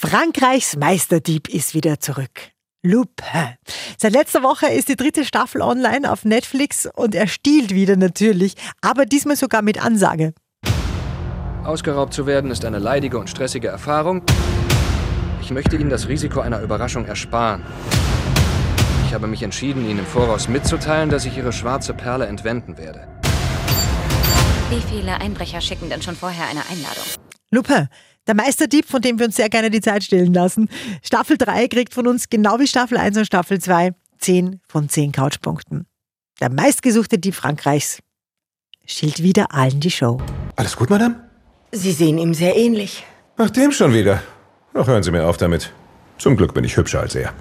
Frankreichs Meisterdieb ist wieder zurück. Lupin. Seit letzter Woche ist die dritte Staffel online auf Netflix und er stiehlt wieder natürlich, aber diesmal sogar mit Ansage. Ausgeraubt zu werden ist eine leidige und stressige Erfahrung. Ich möchte Ihnen das Risiko einer Überraschung ersparen. Ich habe mich entschieden, Ihnen im Voraus mitzuteilen, dass ich Ihre schwarze Perle entwenden werde. Wie viele Einbrecher schicken denn schon vorher eine Einladung? Lupin, der Meisterdieb, von dem wir uns sehr gerne die Zeit stehlen lassen. Staffel 3 kriegt von uns genau wie Staffel 1 und Staffel 2 10 von 10 Couchpunkten. Der meistgesuchte Dieb Frankreichs schilt wieder allen die Show. Alles gut, Madame? Sie sehen ihm sehr ähnlich. Ach, dem schon wieder. Ach, hören Sie mir auf damit. Zum Glück bin ich hübscher als er.